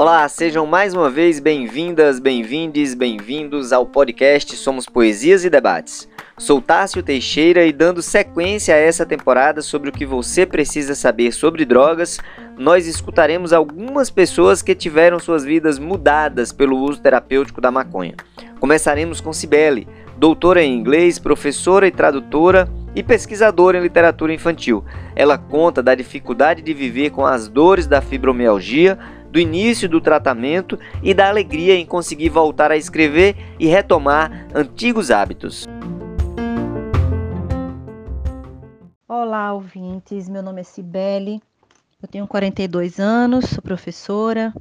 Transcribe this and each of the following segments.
Olá, sejam mais uma vez bem-vindas, bem-vindes, bem-vindos ao podcast Somos Poesias e Debates. Sou Tássio Teixeira e dando sequência a essa temporada sobre o que você precisa saber sobre drogas, nós escutaremos algumas pessoas que tiveram suas vidas mudadas pelo uso terapêutico da maconha. Começaremos com Cibele, doutora em inglês, professora e tradutora e pesquisadora em literatura infantil. Ela conta da dificuldade de viver com as dores da fibromialgia do início do tratamento e da alegria em conseguir voltar a escrever e retomar antigos hábitos. Olá, ouvintes. Meu nome é Cibele. Eu tenho 42 anos, sou professora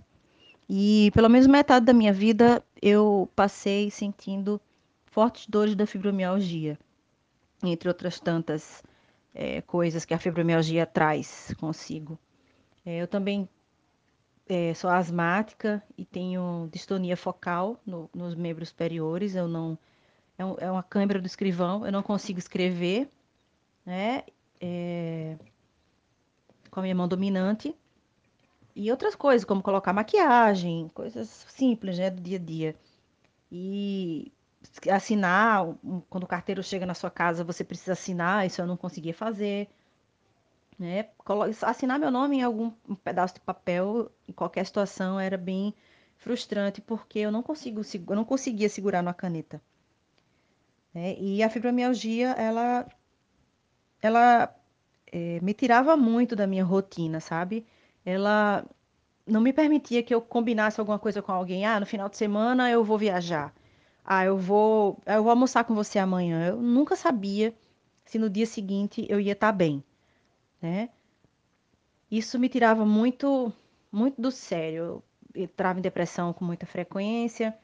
e pelo menos metade da minha vida eu passei sentindo fortes dores da fibromialgia, entre outras tantas é, coisas que a fibromialgia traz consigo. É, eu também é, sou asmática e tenho distonia focal no, nos membros superiores. Eu não é, um, é, uma câimbra do escrivão. Eu não consigo escrever, né? É, com a minha mão dominante e outras coisas como colocar maquiagem, coisas simples, né, do dia a dia. E assinar, quando o carteiro chega na sua casa, você precisa assinar, isso eu não conseguia fazer. Né? Assinar meu nome em algum um pedaço de papel, em qualquer situação, era bem frustrante, porque eu não, consigo, eu não conseguia segurar numa caneta. Né? E a fibromialgia, ela, ela é, me tirava muito da minha rotina, sabe? Ela não me permitia que eu combinasse alguma coisa com alguém. Ah, no final de semana eu vou viajar. Ah, eu vou, eu vou almoçar com você amanhã. Eu nunca sabia se no dia seguinte eu ia estar bem né? Isso me tirava muito, muito do sério. Eu entrava em depressão com muita frequência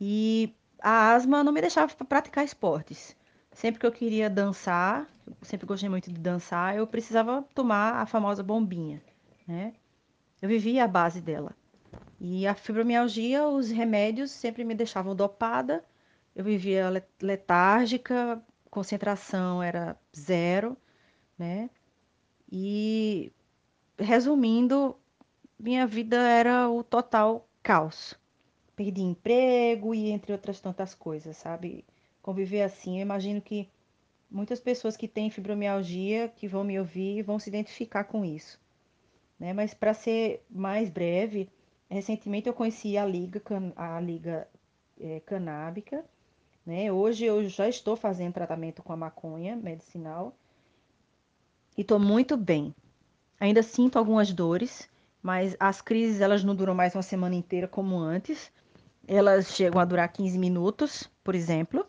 e a asma não me deixava praticar esportes. Sempre que eu queria dançar, sempre gostei muito de dançar, eu precisava tomar a famosa bombinha, né? Eu vivia à base dela. E a fibromialgia, os remédios sempre me deixavam dopada. Eu vivia letárgica, concentração era zero né? E resumindo, minha vida era o total caos. Perdi emprego e entre outras tantas coisas, sabe? Conviver assim, eu imagino que muitas pessoas que têm fibromialgia, que vão me ouvir, vão se identificar com isso. Né? Mas para ser mais breve, recentemente eu conheci a liga, a liga é, canábica. Né? Hoje eu já estou fazendo tratamento com a maconha medicinal e estou muito bem. Ainda sinto algumas dores, mas as crises elas não duram mais uma semana inteira como antes. Elas chegam a durar 15 minutos, por exemplo.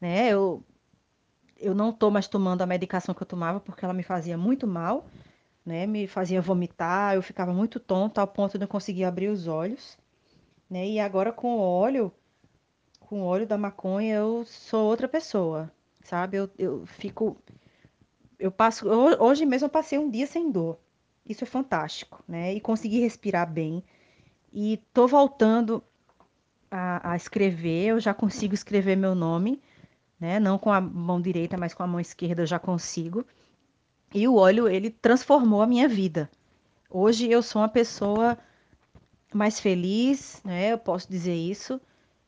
Né? Eu, eu não estou mais tomando a medicação que eu tomava porque ela me fazia muito mal, né? me fazia vomitar, eu ficava muito tonta ao ponto de não conseguir abrir os olhos. Né? E agora com o óleo, com o óleo da maconha, eu sou outra pessoa, sabe? Eu, eu fico eu passo hoje mesmo eu passei um dia sem dor. Isso é fantástico, né? E consegui respirar bem. E tô voltando a, a, escrever. Eu já consigo escrever meu nome, né? Não com a mão direita, mas com a mão esquerda eu já consigo. E o óleo ele transformou a minha vida. Hoje eu sou uma pessoa mais feliz, né? Eu posso dizer isso.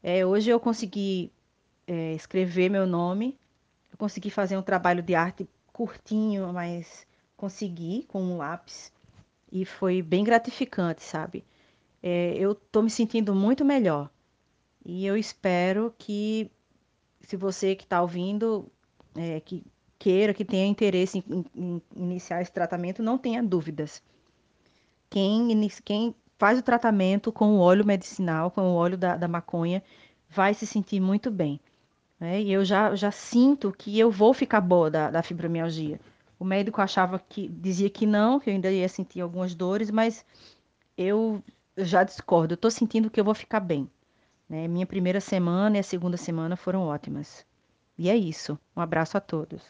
É, hoje eu consegui é, escrever meu nome. Eu consegui fazer um trabalho de arte curtinho, mas consegui com um lápis e foi bem gratificante, sabe? É, eu tô me sentindo muito melhor e eu espero que, se você que está ouvindo, é, que queira, que tenha interesse em, em, iniciar esse tratamento, não tenha dúvidas. Quem, quem faz o tratamento com o óleo medicinal, com o óleo da, da maconha, vai se sentir muito bem. Né? E eu já, já sinto que eu vou ficar boa da, da fibromialgia. O médico achava que dizia que não, que eu ainda ia sentir algumas dores, mas eu já discordo. Eu estou sentindo que eu vou ficar bem. Né? Minha primeira semana e a segunda semana foram ótimas. E é isso. Um abraço a todos.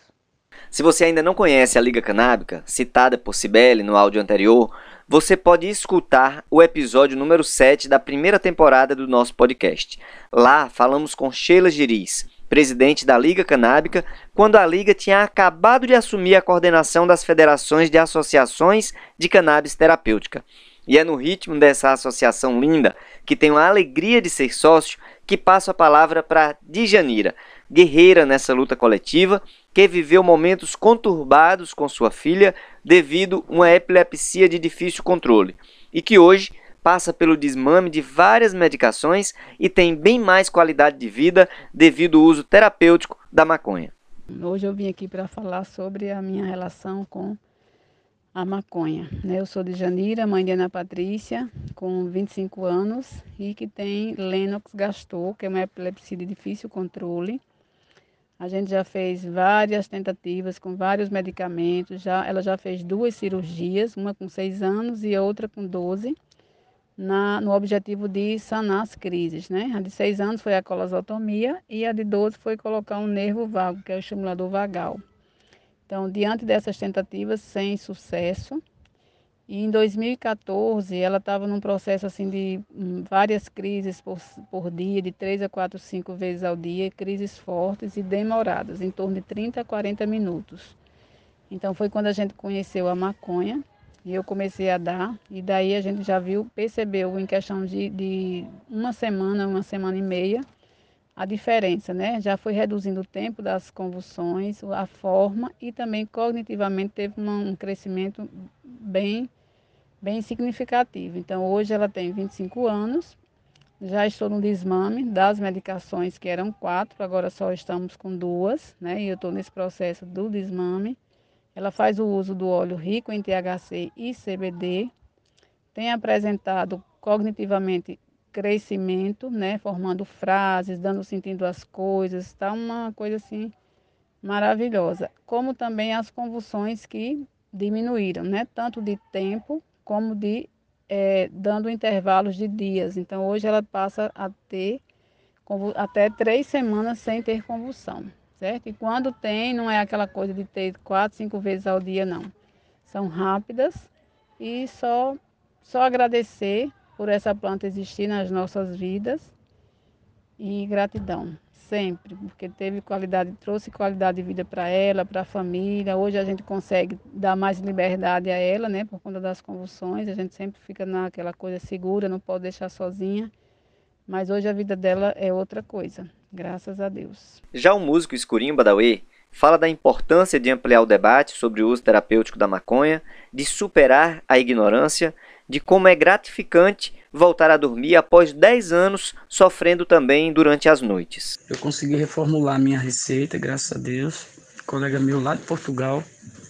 Se você ainda não conhece a Liga Canábica, citada por Cibele no áudio anterior, você pode escutar o episódio número 7 da primeira temporada do nosso podcast. Lá falamos com Sheila Giris, presidente da Liga Canábica, quando a Liga tinha acabado de assumir a coordenação das federações de associações de cannabis terapêutica. E é no ritmo dessa associação linda, que tenho a alegria de ser sócio, que passo a palavra para Djanira, guerreira nessa luta coletiva, que viveu momentos conturbados com sua filha devido a uma epilepsia de difícil controle e que hoje passa pelo desmame de várias medicações e tem bem mais qualidade de vida devido ao uso terapêutico da maconha. Hoje eu vim aqui para falar sobre a minha relação com a maconha. Né? Eu sou de Janira, mãe de Ana Patrícia, com 25 anos e que tem Lennox-Gastaut, que é uma epilepsia de difícil controle. A gente já fez várias tentativas com vários medicamentos. Já, ela já fez duas cirurgias, uma com 6 anos e outra com 12, na, no objetivo de sanar as crises. Né? A de 6 anos foi a colosotomia e a de 12 foi colocar um nervo vago, que é o estimulador vagal. Então, diante dessas tentativas, sem sucesso, e em 2014 ela estava num processo assim de hum, várias crises por, por dia, de 3 a 4, 5 vezes ao dia, crises fortes e demoradas, em torno de 30 a 40 minutos. Então foi quando a gente conheceu a maconha e eu comecei a dar, e daí a gente já viu, percebeu em questão de, de uma semana, uma semana e meia, a diferença, né? Já foi reduzindo o tempo das convulsões, a forma e também cognitivamente teve uma, um crescimento bem, bem significativo. Então hoje ela tem 25 anos, já estou no desmame das medicações que eram quatro, agora só estamos com duas, né? E eu estou nesse processo do desmame. Ela faz o uso do óleo rico em THC e CBD, tem apresentado cognitivamente crescimento, né? Formando frases, dando sentido às coisas, está uma coisa assim maravilhosa. Como também as convulsões que diminuíram, né? Tanto de tempo como de é, dando intervalos de dias. Então hoje ela passa a ter até três semanas sem ter convulsão, certo? E quando tem, não é aquela coisa de ter quatro, cinco vezes ao dia, não. São rápidas e só, só agradecer por essa planta existir nas nossas vidas e gratidão sempre, porque teve qualidade, trouxe qualidade de vida para ela, para a família. Hoje a gente consegue dar mais liberdade a ela, né, por conta das convulsões. A gente sempre fica naquela coisa segura, não pode deixar sozinha. Mas hoje a vida dela é outra coisa, graças a Deus. Já o músico Escurinho Badawi fala da importância de ampliar o debate sobre o uso terapêutico da maconha, de superar a ignorância, de como é gratificante voltar a dormir após 10 anos sofrendo também durante as noites. Eu consegui reformular minha receita, graças a Deus. Um colega meu lá de Portugal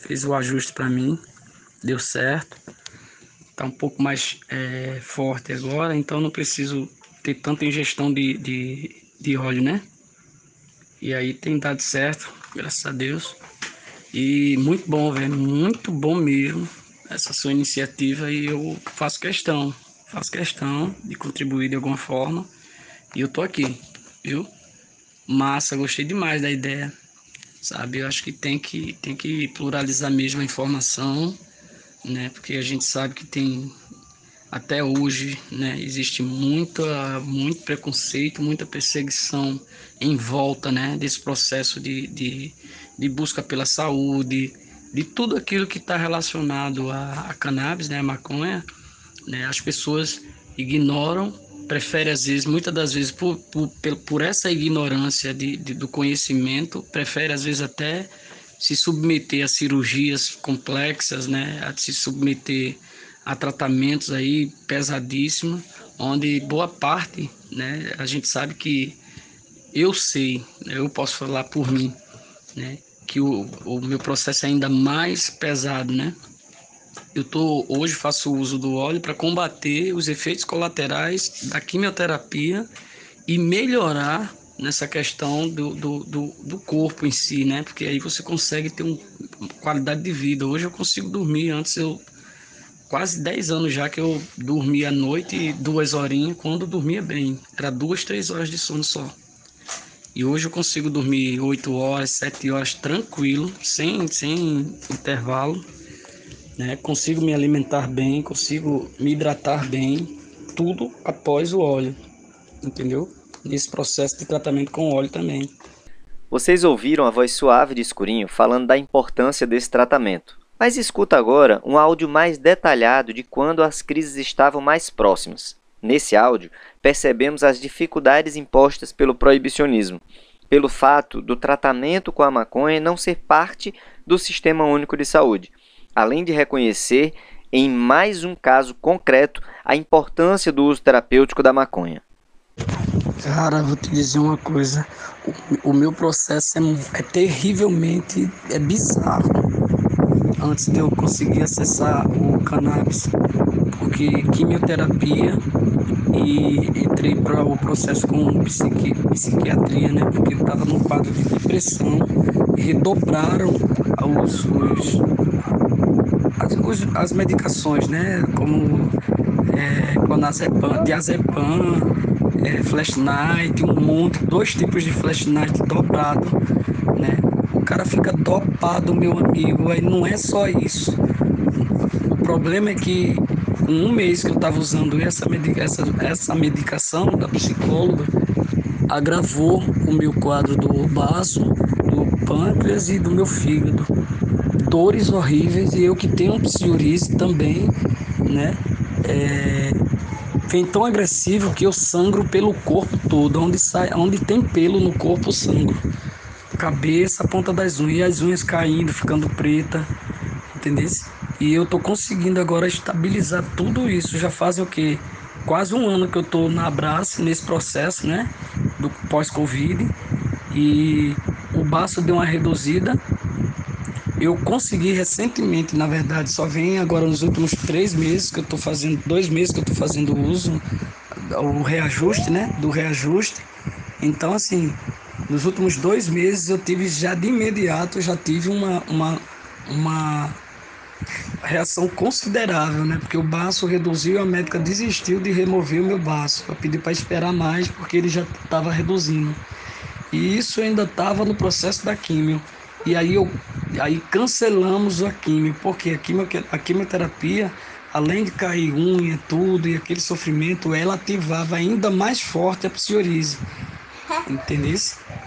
fez o ajuste para mim, deu certo. Está um pouco mais é, forte agora, então não preciso ter tanta ingestão de, de, de óleo, né? E aí tem dado certo, graças a Deus. E muito bom, velho, muito bom mesmo essa sua iniciativa e eu faço questão faço questão de contribuir de alguma forma. E eu tô aqui, viu? Massa, gostei demais da ideia. Sabe, eu acho que tem que tem que pluralizar mesmo a informação, né? Porque a gente sabe que tem até hoje, né, existe muita, muito preconceito, muita perseguição em volta, né, desse processo de, de, de busca pela saúde, de tudo aquilo que está relacionado a cannabis, né, a maconha, né? As pessoas ignoram, preferem às vezes, muitas das vezes, por, por, por essa ignorância de, de, do conhecimento, preferem às vezes até se submeter a cirurgias complexas, né? A se submeter a tratamentos aí pesadíssimos, onde boa parte, né? A gente sabe que eu sei, né? eu posso falar por mim, né? Que o, o meu processo é ainda mais pesado, né? Eu tô, hoje faço uso do óleo para combater os efeitos colaterais da quimioterapia e melhorar nessa questão do, do, do, do, corpo em si, né? Porque aí você consegue ter uma qualidade de vida. Hoje eu consigo dormir, antes eu quase 10 anos já que eu dormia à noite duas horinhas quando dormia bem. Era duas, três horas de sono só. E hoje eu consigo dormir 8 horas, 7 horas tranquilo, sem, sem intervalo né? Consigo me alimentar bem, consigo me hidratar bem, tudo após o óleo, entendeu? Nesse processo de tratamento com óleo também. Vocês ouviram a voz suave de Escurinho falando da importância desse tratamento. Mas escuta agora um áudio mais detalhado de quando as crises estavam mais próximas. Nesse áudio, percebemos as dificuldades impostas pelo proibicionismo, pelo fato do tratamento com a maconha não ser parte do Sistema Único de Saúde, além de reconhecer, em mais um caso concreto, a importância do uso terapêutico da maconha. Cara, vou te dizer uma coisa. O, o meu processo é, é terrivelmente é bizarro. Antes de eu conseguir acessar o cannabis, porque quimioterapia e entrei para o processo com psiqui, psiquiatria, né? Porque eu estava num quadro de depressão e redobraram os, os, as, as medicações, né? Como é, clonazepam, diazepam, é, flash night, um monte, dois tipos de flash night dobrado, né? Cara fica dopado, meu amigo, aí não é só isso. O problema é que com um mês que eu estava usando essa, essa, essa medicação da psicóloga, agravou o meu quadro do baço, do pâncreas e do meu fígado. Dores horríveis e eu que tenho psoríase também, né? É, vem tão agressivo que eu sangro pelo corpo todo, onde sai, onde tem pelo no corpo, sangro. Cabeça, ponta das unhas, e as unhas caindo, ficando preta, entendeu? E eu tô conseguindo agora estabilizar tudo isso. Já faz o quê? Quase um ano que eu tô na Abraço, nesse processo, né? Do pós-Covid. E o baço deu uma reduzida, eu consegui recentemente, na verdade, só vem agora nos últimos três meses que eu estou fazendo, dois meses que eu estou fazendo uso, o reajuste, né? Do reajuste. Então, assim, nos últimos dois meses eu tive já de imediato, já tive uma, uma, uma reação considerável, né? Porque o baço reduziu e a médica desistiu de remover o meu baço. Eu pedi para esperar mais porque ele já estava reduzindo. E isso ainda estava no processo da químio. E aí, eu, aí cancelamos a quimio, porque a, quimio, a quimioterapia, além de cair unha, tudo, e aquele sofrimento, ela ativava ainda mais forte a psoríase. Entendeu?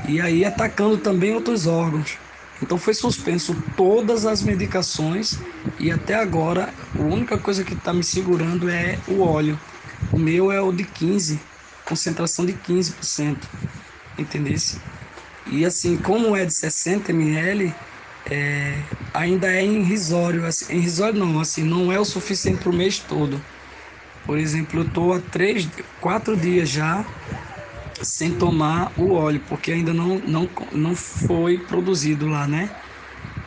E aí atacando também outros órgãos. Então foi suspenso todas as medicações e até agora a única coisa que está me segurando é o óleo. O meu é o de 15, concentração de 15%. Entendeu? E assim, como é de 60 ml, é, ainda é irrisório. Assim, irrisório não, assim, não é o suficiente para o mês todo. Por exemplo, eu estou há três, quatro dias já sem tomar o óleo, porque ainda não, não, não foi produzido lá, né?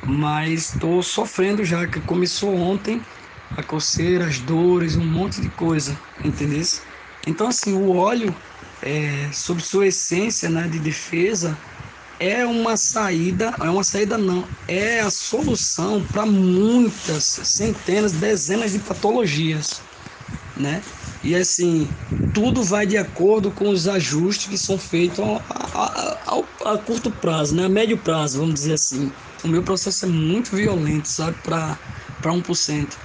Mas estou sofrendo já, que começou ontem a coceira, as dores, um monte de coisa, entendeu? Então, assim, o óleo, é, sobre sua essência né, de defesa, é uma saída, é uma saída não, é a solução para muitas, centenas, dezenas de patologias, né? E assim, tudo vai de acordo com os ajustes que são feitos a, a, a, a curto prazo, né? A médio prazo, vamos dizer assim. O meu processo é muito violento, sabe? Para 1%.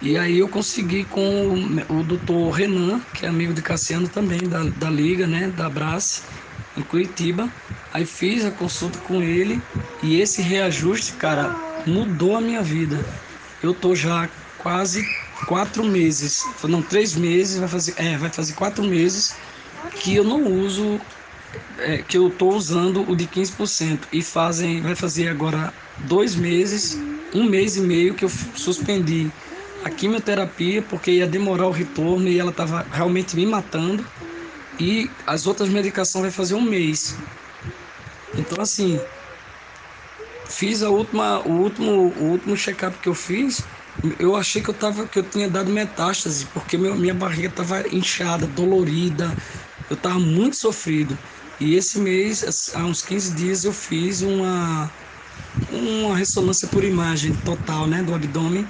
E aí eu consegui com o, o doutor Renan, que é amigo de Cassiano também, da, da Liga, né? Da Brace em Curitiba. Aí fiz a consulta com ele e esse reajuste, cara, mudou a minha vida. Eu tô já quase quatro meses, não, três meses, vai fazer, é, vai fazer quatro meses que eu não uso, é, que eu tô usando o de 15% e fazem, vai fazer agora dois meses, um mês e meio que eu suspendi a quimioterapia porque ia demorar o retorno e ela estava realmente me matando. E as outras medicações vai fazer um mês. Então assim, fiz a última, o último, o último check-up que eu fiz, eu achei que eu tava, que eu tinha dado metástase, porque meu, minha barriga estava inchada, dolorida, eu estava muito sofrido. E esse mês, há uns 15 dias, eu fiz uma, uma ressonância por imagem total né, do abdômen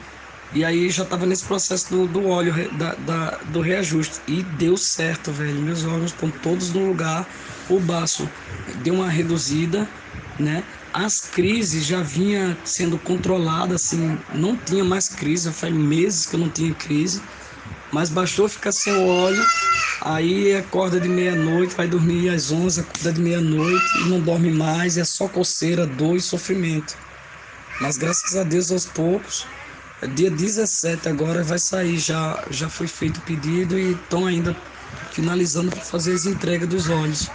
e aí já estava nesse processo do, do óleo, da, da, do reajuste. E deu certo, velho. Meus órgãos estão todos no lugar. O baço deu uma reduzida, né? As crises já vinha sendo controladas, assim, não tinha mais crise. Faz meses que eu não tinha crise. Mas bastou ficar sem óleo, aí acorda de meia-noite, vai dormir às 11, acorda de meia-noite e não dorme mais, é só coceira, dor e sofrimento. Mas graças a Deus, aos poucos, dia 17 agora vai sair, já, já foi feito o pedido e estão ainda finalizando para fazer as entregas dos olhos.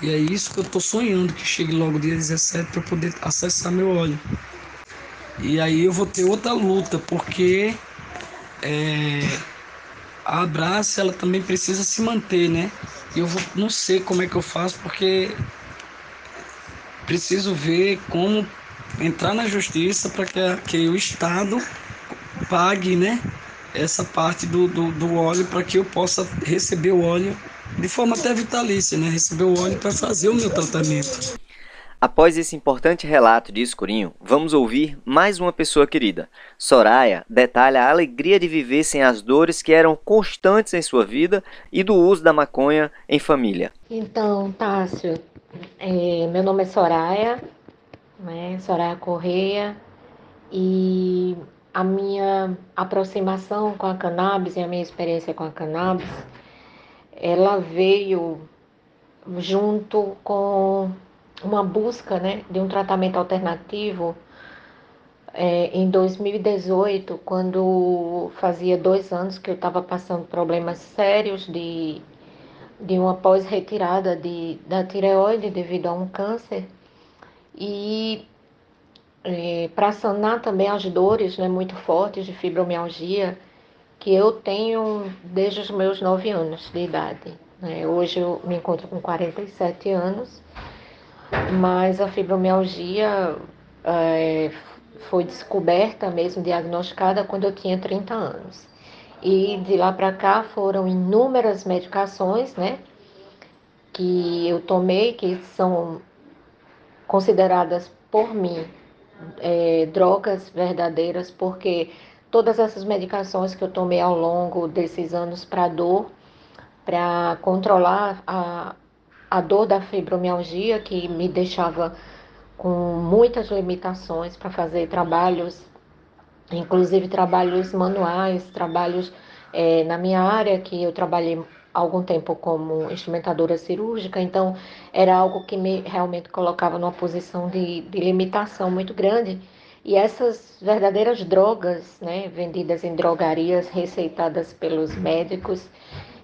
E é isso que eu estou sonhando, que chegue logo dia 17 para poder acessar meu óleo. E aí eu vou ter outra luta, porque é, a Abraça ela também precisa se manter, né? E eu vou, não sei como é que eu faço, porque preciso ver como entrar na justiça para que, que o Estado pague, né? Essa parte do, do, do óleo para que eu possa receber o óleo de forma até vitalícia, né? Receber o óleo para fazer o meu tratamento. Após esse importante relato de escurinho, vamos ouvir mais uma pessoa querida. Soraya detalha a alegria de viver sem as dores que eram constantes em sua vida e do uso da maconha em família. Então, Tássio, é, meu nome é Soraya, né? Soraya Correia, e a minha aproximação com a cannabis e a minha experiência com a cannabis, ela veio junto com uma busca né, de um tratamento alternativo é, em 2018, quando fazia dois anos que eu estava passando problemas sérios de, de uma pós-retirada da tireoide devido a um câncer. E é, para sanar também as dores né, muito fortes de fibromialgia que eu tenho desde os meus nove anos de idade. Né? Hoje eu me encontro com 47 anos mas a fibromialgia é, foi descoberta mesmo, diagnosticada quando eu tinha 30 anos. E de lá para cá foram inúmeras medicações, né, que eu tomei, que são consideradas por mim é, drogas verdadeiras, porque todas essas medicações que eu tomei ao longo desses anos para dor, para controlar a, a dor da fibromialgia, que me deixava com muitas limitações para fazer trabalhos, inclusive trabalhos manuais, trabalhos é, na minha área, que eu trabalhei algum tempo como instrumentadora cirúrgica, então era algo que me realmente colocava numa posição de, de limitação muito grande. E essas verdadeiras drogas, né, vendidas em drogarias, receitadas pelos médicos,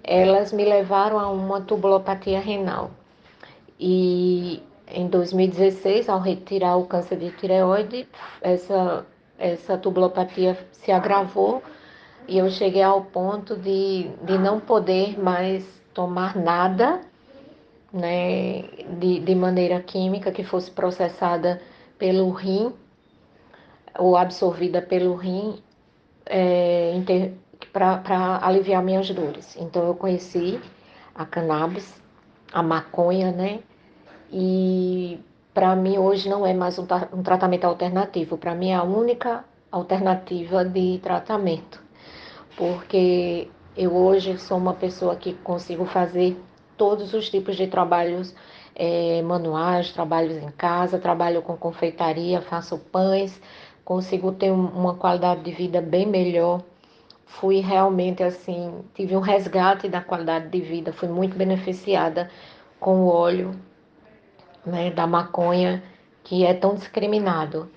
elas me levaram a uma tubulopatia renal. E em 2016, ao retirar o câncer de tireoide, essa, essa tubulopatia se agravou e eu cheguei ao ponto de, de não poder mais tomar nada né, de, de maneira química que fosse processada pelo rim ou absorvida pelo rim é, para aliviar minhas dores. Então eu conheci a cannabis, a maconha, né? E para mim hoje não é mais um, um tratamento alternativo, para mim é a única alternativa de tratamento, porque eu hoje sou uma pessoa que consigo fazer todos os tipos de trabalhos é, manuais, trabalhos em casa, trabalho com confeitaria, faço pães, consigo ter uma qualidade de vida bem melhor. Fui realmente assim, tive um resgate da qualidade de vida, fui muito beneficiada com o óleo né, da maconha que é tão discriminado.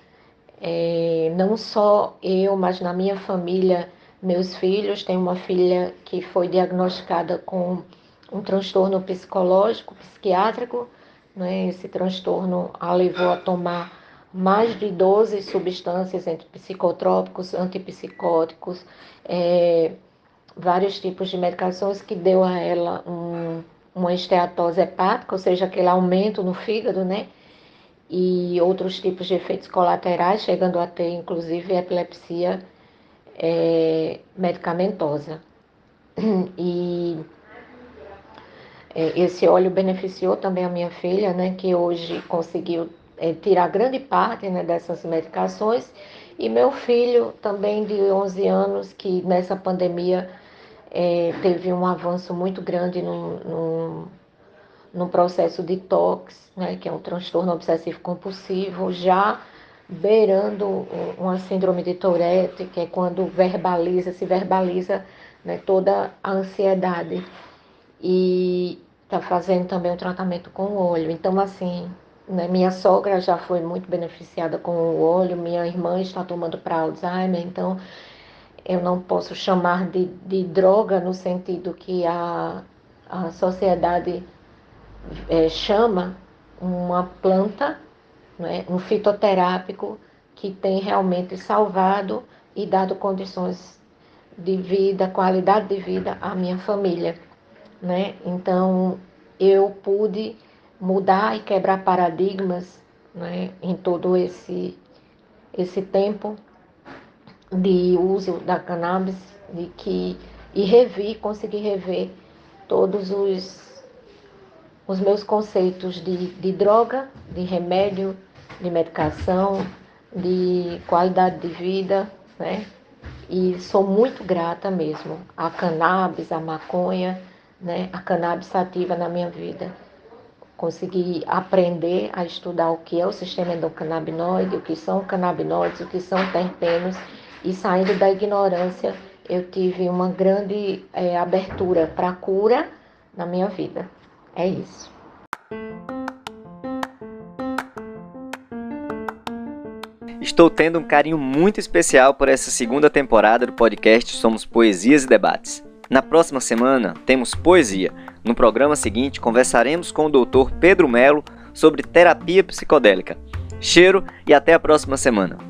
É, não só eu, mas na minha família, meus filhos, tem uma filha que foi diagnosticada com um transtorno psicológico, psiquiátrico. Né? Esse transtorno a levou a tomar mais de 12 substâncias entre psicotrópicos, antipsicóticos, é, vários tipos de medicações que deu a ela um, uma esteatose hepática, ou seja, aquele aumento no fígado, né? E outros tipos de efeitos colaterais, chegando a ter inclusive epilepsia é, medicamentosa. E é, esse óleo beneficiou também a minha filha, né, que hoje conseguiu é, tirar grande parte né, dessas medicações, e meu filho também de 11 anos, que nessa pandemia é, teve um avanço muito grande no, no, no processo de TOX, né, que é um transtorno obsessivo compulsivo, já beirando uma síndrome de Tourette, que é quando verbaliza, se verbaliza né, toda a ansiedade. E está fazendo também o tratamento com o olho. Então, assim, né? Minha sogra já foi muito beneficiada com o óleo, minha irmã está tomando para Alzheimer, então eu não posso chamar de, de droga no sentido que a, a sociedade é, chama uma planta, né, um fitoterápico que tem realmente salvado e dado condições de vida, qualidade de vida à minha família. Né? Então eu pude mudar e quebrar paradigmas né, em todo esse, esse tempo de uso da cannabis de que, e revi, consegui rever todos os, os meus conceitos de, de droga, de remédio, de medicação, de qualidade de vida, né? E sou muito grata mesmo à cannabis, à maconha, né? A cannabis sativa na minha vida consegui aprender a estudar o que é o sistema endocannabinoide, o que são canabinoides, o que são terpenos, e saindo da ignorância, eu tive uma grande é, abertura para cura na minha vida. É isso. Estou tendo um carinho muito especial por essa segunda temporada do podcast Somos Poesias e Debates. Na próxima semana temos poesia. No programa seguinte conversaremos com o Dr. Pedro Melo sobre terapia psicodélica. Cheiro e até a próxima semana.